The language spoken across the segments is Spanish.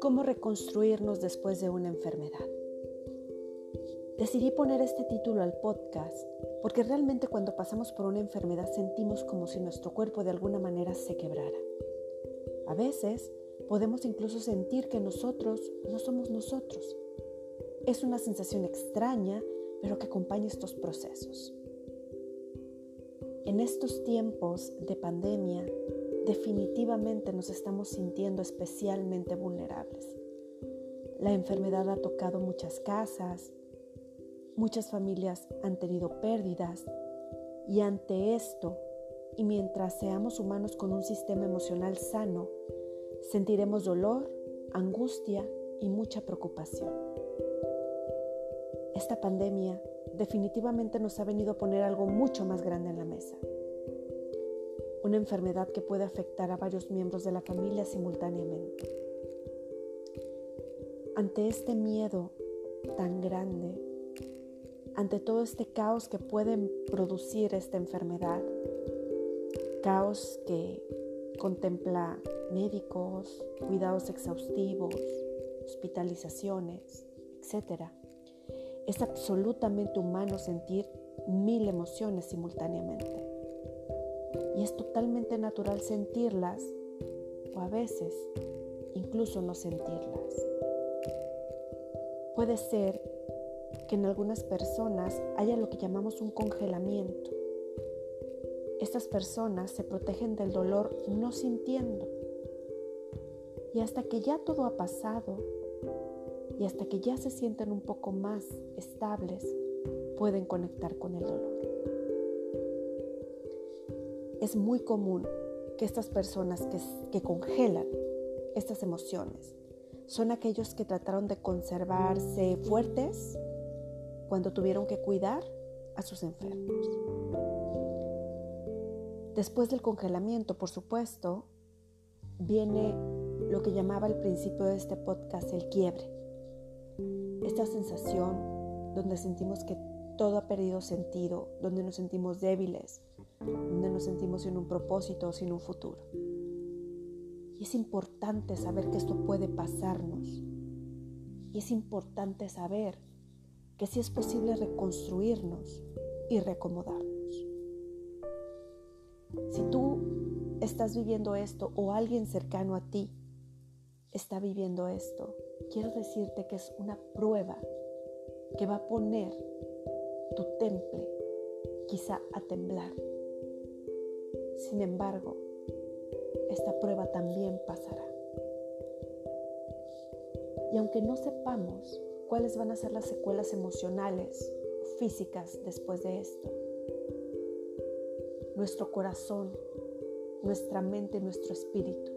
¿Cómo reconstruirnos después de una enfermedad? Decidí poner este título al podcast porque realmente cuando pasamos por una enfermedad sentimos como si nuestro cuerpo de alguna manera se quebrara. A veces podemos incluso sentir que nosotros no somos nosotros. Es una sensación extraña, pero que acompaña estos procesos. En estos tiempos de pandemia, definitivamente nos estamos sintiendo especialmente vulnerables. La enfermedad ha tocado muchas casas, muchas familias han tenido pérdidas y ante esto, y mientras seamos humanos con un sistema emocional sano, sentiremos dolor, angustia y mucha preocupación. Esta pandemia definitivamente nos ha venido a poner algo mucho más grande en la mesa. Una enfermedad que puede afectar a varios miembros de la familia simultáneamente. Ante este miedo tan grande, ante todo este caos que puede producir esta enfermedad, caos que contempla médicos, cuidados exhaustivos, hospitalizaciones, etc. Es absolutamente humano sentir mil emociones simultáneamente. Y es totalmente natural sentirlas o a veces incluso no sentirlas. Puede ser que en algunas personas haya lo que llamamos un congelamiento. Estas personas se protegen del dolor no sintiendo. Y hasta que ya todo ha pasado y hasta que ya se sienten un poco más estables, pueden conectar con el dolor. Es muy común que estas personas que, que congelan estas emociones son aquellos que trataron de conservarse fuertes cuando tuvieron que cuidar a sus enfermos. Después del congelamiento, por supuesto, viene lo que llamaba al principio de este podcast el quiebre. Esta sensación donde sentimos que todo ha perdido sentido, donde nos sentimos débiles, donde nos sentimos sin un propósito o sin un futuro. Y es importante saber que esto puede pasarnos. Y es importante saber que sí es posible reconstruirnos y reacomodarnos. Si tú estás viviendo esto o alguien cercano a ti está viviendo esto, quiero decirte que es una prueba que va a poner tu temple quizá a temblar. Sin embargo, esta prueba también pasará. Y aunque no sepamos cuáles van a ser las secuelas emocionales o físicas después de esto. Nuestro corazón, nuestra mente, nuestro espíritu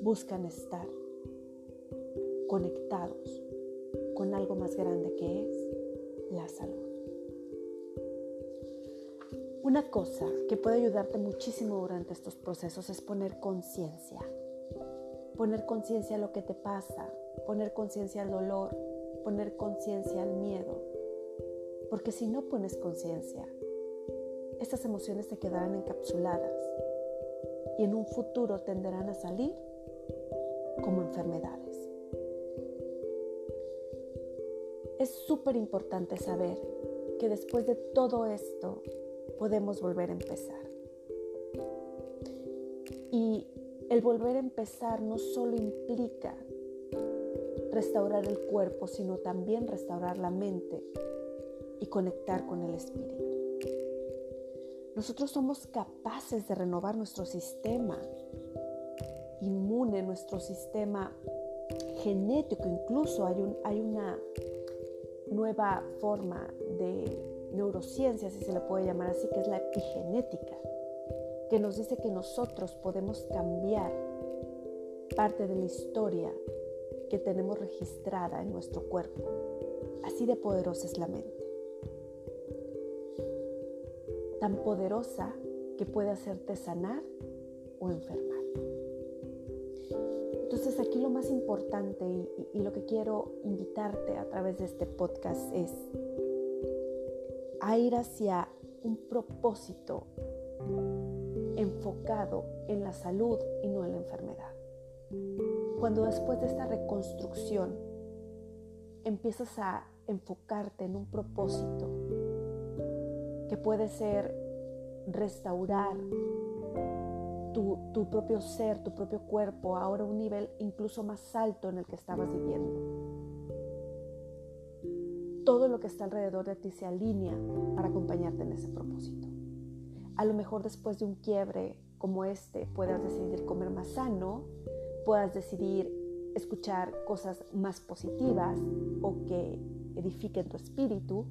buscan estar conectados con algo más grande que es la salud. Una cosa que puede ayudarte muchísimo durante estos procesos es poner conciencia. Poner conciencia a lo que te pasa, poner conciencia al dolor, poner conciencia al miedo. Porque si no pones conciencia, estas emociones te quedarán encapsuladas y en un futuro tenderán a salir como enfermedades. Es súper importante saber que después de todo esto podemos volver a empezar. Y el volver a empezar no solo implica restaurar el cuerpo, sino también restaurar la mente y conectar con el espíritu. Nosotros somos capaces de renovar nuestro sistema inmune, nuestro sistema genético, incluso hay, un, hay una nueva forma de neurociencia, si se le puede llamar así, que es la epigenética, que nos dice que nosotros podemos cambiar parte de la historia que tenemos registrada en nuestro cuerpo. Así de poderosa es la mente. Tan poderosa que puede hacerte sanar o enfermar. Entonces aquí lo más importante y, lo que quiero invitarte a través de este podcast es a ir hacia un propósito enfocado en la salud y no en la enfermedad. Cuando después de esta reconstrucción empiezas a enfocarte en un propósito que puede ser restaurar tu, propio ser, tu propio cuerpo, ahora un nivel incluso más alto en el que estabas viviendo. Todo lo que está alrededor de ti se alinea para acompañarte en ese propósito. A lo mejor después de un quiebre como este puedas decidir comer más sano, puedas decidir escuchar cosas más positivas o que edifiquen tu espíritu,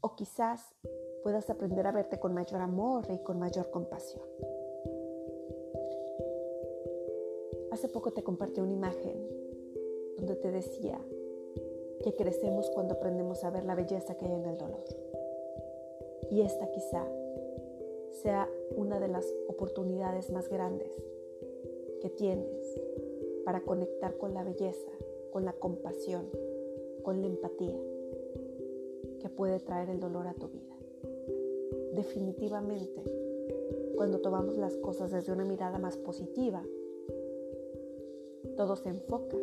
o quizás puedas aprender a verte con mayor amor y con mayor compasión. Hace poco te compartí una imagen donde te decía que crecemos cuando aprendemos a ver la belleza que hay en el dolor. Y esta quizá sea una de las oportunidades más grandes que tienes para conectar con la belleza, con la compasión, con la empatía que puede traer el dolor a tu vida. Definitivamente, cuando tomamos las cosas desde una mirada más positiva, todo se enfoca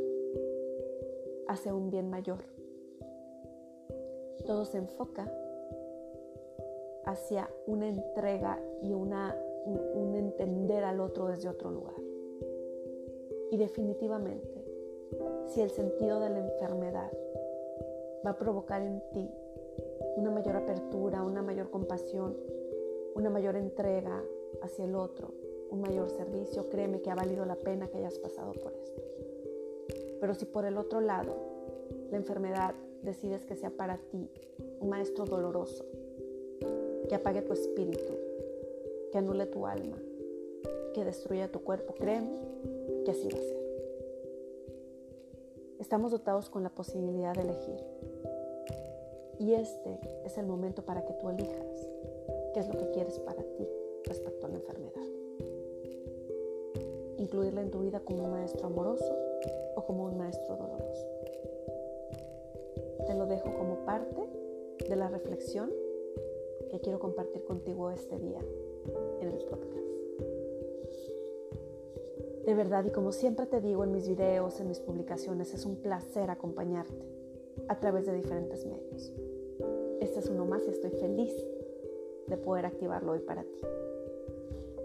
hacia un bien mayor. Todo se enfoca hacia una entrega y una, un, entender al otro desde otro lugar. Y definitivamente, si el sentido de la enfermedad va a provocar en ti una mayor apertura, una mayor compasión, una mayor entrega hacia el otro, un mayor servicio, créeme que ha valido la pena que hayas pasado por esto. Pero si por el otro lado la enfermedad decides que sea para ti un maestro doloroso, que apague tu espíritu, que anule tu alma, que destruya tu cuerpo. Créeme que así va a ser. Estamos dotados con la posibilidad de elegir. Y este es el momento para que tú elijas qué es lo que quieres para ti respecto a la enfermedad. Incluirla en tu vida como un maestro amoroso o como un maestro doloroso. Te lo dejo como parte de la reflexión que quiero compartir contigo este día en el podcast. De verdad, y como siempre te digo en mis videos, en mis publicaciones, es un placer acompañarte a través de diferentes medios. Este es uno más y estoy feliz de poder activarlo hoy para ti.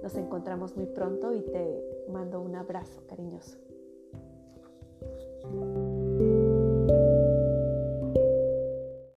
Nos encontramos muy pronto y te mando un abrazo cariñoso.